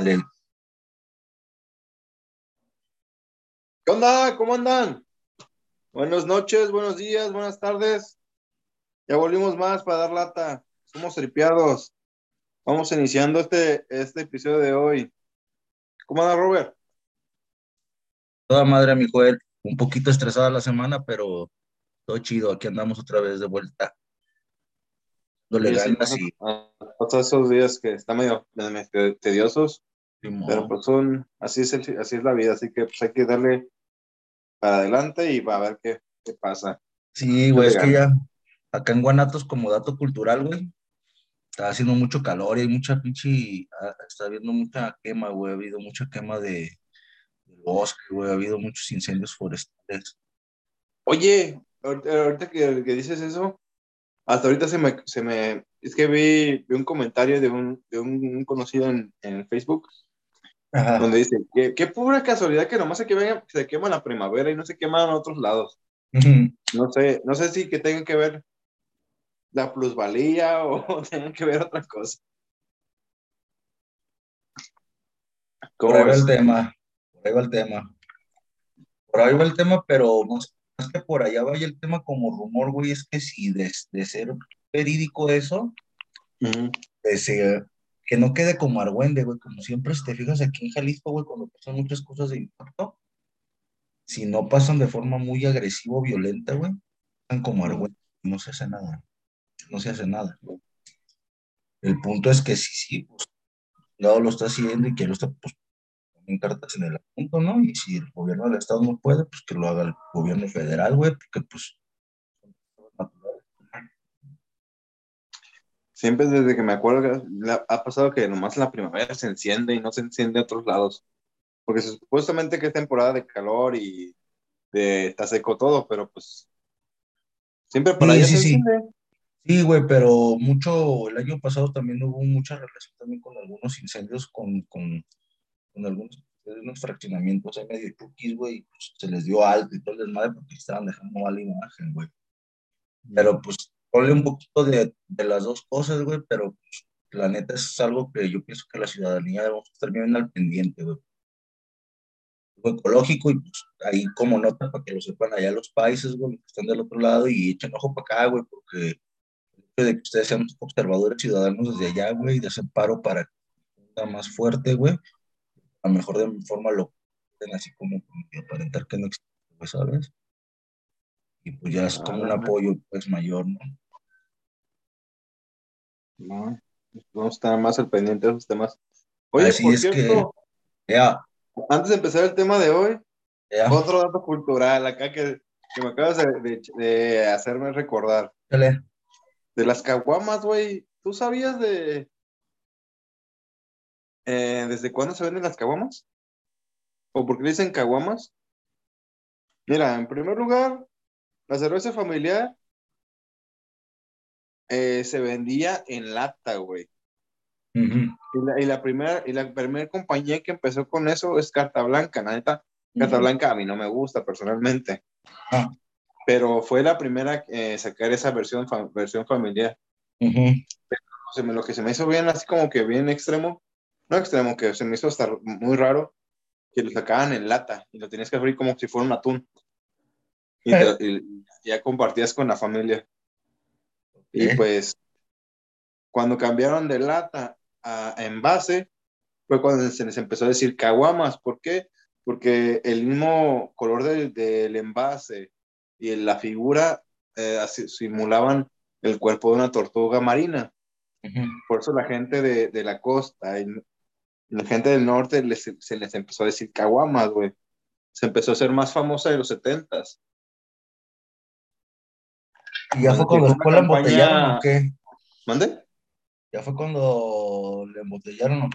Vale. ¿Qué onda? ¿Cómo andan? Buenas noches, buenos días, buenas tardes. Ya volvimos más para dar lata. Somos tripiados. Vamos iniciando este, este episodio de hoy. ¿Cómo anda, Robert? Toda madre, mi Joel. Un poquito estresada la semana, pero todo chido. Aquí andamos otra vez de vuelta. Dole Sí, sí, ganas y Todos esos días que están medio, medio tediosos, Simón. pero pues son, así es, el- así es la vida, así que pues hay que darle para adelante y va a ver qué, qué pasa. Sí, güey, es que ya acá en Guanatos, como dato cultural, güey, está haciendo mucho calor y hay mucha pinche, ah, está habiendo mucha quema, güey, ha habido mucha quema de, de bosque, güey, ha habido muchos incendios forestales. Oye, ahorita, ahorita que, que dices eso, hasta ahorita se me, se me, es que vi, vi un comentario de un, de un conocido en, en Facebook Ajá. donde dice que qué pura casualidad que nomás se, queman, se quema la primavera y no se queman en otros lados. No sé, no sé si que tengan que ver la plusvalía o tengan que ver otra cosa. Por ¿Cómo ahí va el tema, por ahí va el tema. Por ahí va el tema, pero más, más que por allá vaya el tema como rumor, güey, es que si de, de ser verídico eso, Ujú. que, se- que no quede como argüende, güey, como siempre, si te fijas aquí en Jalisco, güey, cuando pasan muchas cosas de impacto, si no pasan de forma muy agresiva o violenta, güey, pasan como argüende, no se hace nada, no se hace nada. El punto es que sí, sí, pues, lado lo está haciendo y que lo está, pues, ponen cartas en el asunto, ¿no? Y si el gobierno del estado no puede, pues que lo haga el gobierno federal, güey, porque pues son naturales. Siempre desde que me acuerdo la- ha pasado que nomás la primavera se enciende y no se enciende en otros lados. Porque supuestamente que es temporada de calor y de, está seco todo, pero pues siempre para Sí, allá sí, se sí. enciende. Sí, güey, pero mucho, el año pasado también hubo mucha relación también con algunos incendios, con, con, con algunos unos fraccionamientos ahí medio chuquis, güey, pues, se les dio alto y todo el desmadre porque estaban dejando mala imagen, güey. Pero pues, ponle un poquito de, de las dos cosas, güey, pero pues, la neta es algo que yo pienso que la ciudadanía debemos estar bien al pendiente, güey. Ecológico y pues ahí como nota para que lo sepan allá los países, güey, que están del otro lado y echen ojo para acá, güey, porque de que ustedes sean observadores ciudadanos desde allá, güey, y de ese paro para que sea más fuerte, güey, a lo mejor de forma lo pueden así como, como aparentar que no existe, güey, ¿sabes? Y pues ya es como un apoyo, pues, mayor, ¿no? No, vamos a estar más al pendiente de esos temas. Oye, Así por es que, cierto, ya, antes de empezar el tema de hoy, otro dato cultural acá que, que me acabas de, de- de hacerme recordar. dale. De las caguamas, güey. ¿Tú sabías de eh, desde cuándo se venden las caguamas? ¿O por qué dicen caguamas? Mira, en primer lugar, la cerveza familiar eh, se vendía en lata, güey. Y la, y la primera y la primera compañía que empezó con eso es Carta Blanca. La neta, Carta. Blanca a mí no me gusta personalmente, Ah, pero fue la primera en sacar esa versión, fa- versión familiar. O sea, me- lo que se me hizo bien, así como que bien extremo, no extremo, que se me hizo hasta muy raro, que lo sacaban en lata y lo tenías que abrir como si fuera un atún. Y, te- y ya compartías con la familia. Y pues, cuando cambiaron de lata a envase, fue cuando se les empezó a decir caguamas. ¿Por qué? Porque el mismo color del, del envase y la figura eh, simulaban el cuerpo de una tortuga marina. Por eso la gente de, de la costa y la gente del norte les- se les empezó a decir caguamas, güey. Se empezó a ser más famosa en los setentas. ¿Y ya fue cuando después la embotellaron o qué? ¿Mande? ¿Ya fue cuando le embotellaron o